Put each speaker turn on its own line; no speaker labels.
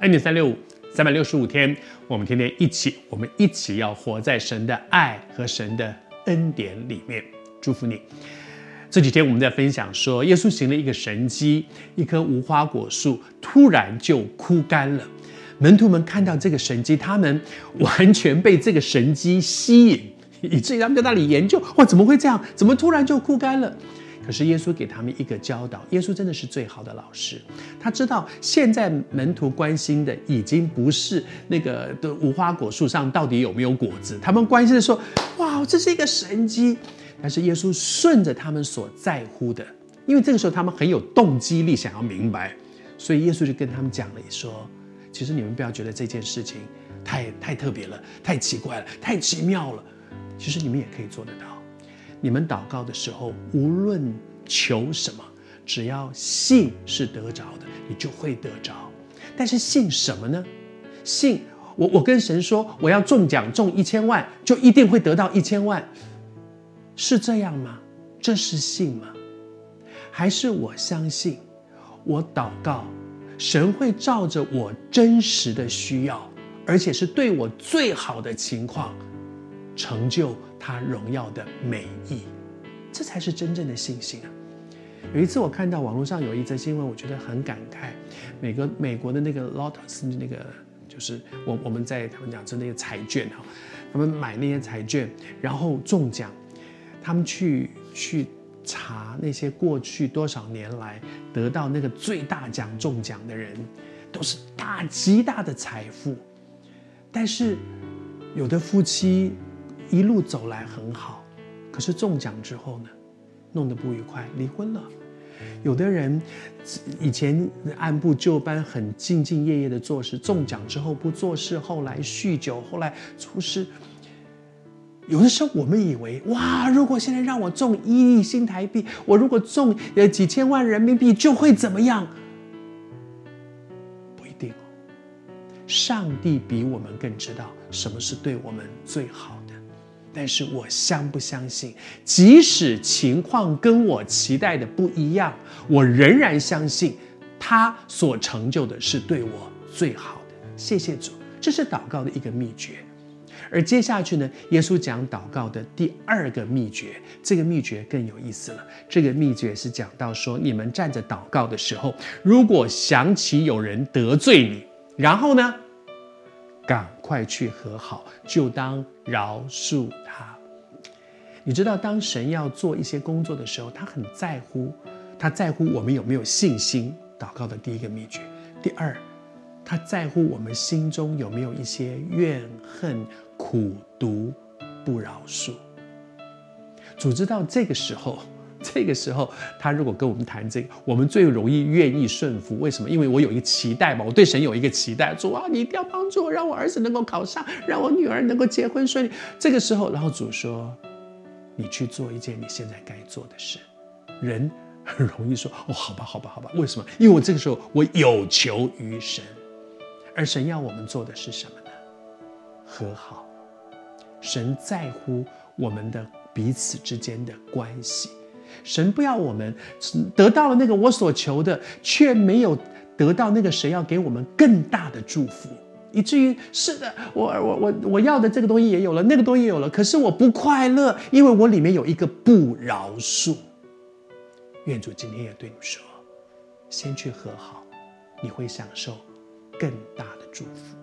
恩典三六五，三百六十五天，我们天天一起，我们一起要活在神的爱和神的恩典里面。祝福你。这几天我们在分享说，耶稣行了一个神迹，一棵无花果树突然就枯干了。门徒们看到这个神迹，他们完全被这个神迹吸引，以至于他们在那里研究：哇，怎么会这样？怎么突然就枯干了？可是耶稣给他们一个教导，耶稣真的是最好的老师。他知道现在门徒关心的已经不是那个的无花果树上到底有没有果子，他们关心的说：哇，这是一个神迹。但是耶稣顺着他们所在乎的，因为这个时候他们很有动机力想要明白，所以耶稣就跟他们讲了说：其实你们不要觉得这件事情太太特别了，太奇怪了，太奇妙了，其实你们也可以做得到。你们祷告的时候，无论求什么，只要信是得着的，你就会得着。但是信什么呢？信我，我跟神说我要中奖中一千万，就一定会得到一千万，是这样吗？这是信吗？还是我相信我祷告，神会照着我真实的需要，而且是对我最好的情况，成就他荣耀的美意，这才是真正的信心啊！有一次我看到网络上有一则新闻，我觉得很感慨。美国美国的那个 Lotus 那个就是我我们在他们讲是那个彩券哈，他们买那些彩券，然后中奖，他们去去查那些过去多少年来得到那个最大奖中奖的人，都是大极大的财富，但是有的夫妻。一路走来很好，可是中奖之后呢，弄得不愉快，离婚了。有的人以前按部就班，很兢兢业业的做事，中奖之后不做事，后来酗酒，后来出事。有的时候我们以为，哇，如果现在让我中一亿新台币，我如果中呃几千万人民币，就会怎么样？不一定哦。上帝比我们更知道什么是对我们最好。但是我相不相信，即使情况跟我期待的不一样，我仍然相信他所成就的是对我最好的。谢谢主，这是祷告的一个秘诀。而接下去呢，耶稣讲祷告的第二个秘诀，这个秘诀更有意思了。这个秘诀是讲到说，你们站着祷告的时候，如果想起有人得罪你，然后呢，赶快去和好，就当饶恕他。你知道，当神要做一些工作的时候，他很在乎，他在乎我们有没有信心。祷告的第一个秘诀，第二，他在乎我们心中有没有一些怨恨、苦毒、不饶恕。主知道这个时候。这个时候，他如果跟我们谈这个，我们最容易愿意顺服。为什么？因为我有一个期待嘛，我对神有一个期待。主啊，你一定要帮助我，让我儿子能够考上，让我女儿能够结婚顺利。这个时候，然后主说：“你去做一件你现在该做的事。”人很容易说：“哦，好吧，好吧，好吧。”为什么？因为我这个时候我有求于神，而神要我们做的是什么呢？和好。神在乎我们的彼此之间的关系。神不要我们得到了那个我所求的，却没有得到那个神要给我们更大的祝福，以至于是的，我我我我要的这个东西也有了，那个东西也有了，可是我不快乐，因为我里面有一个不饶恕。愿主今天也对你说，先去和好，你会享受更大的祝福。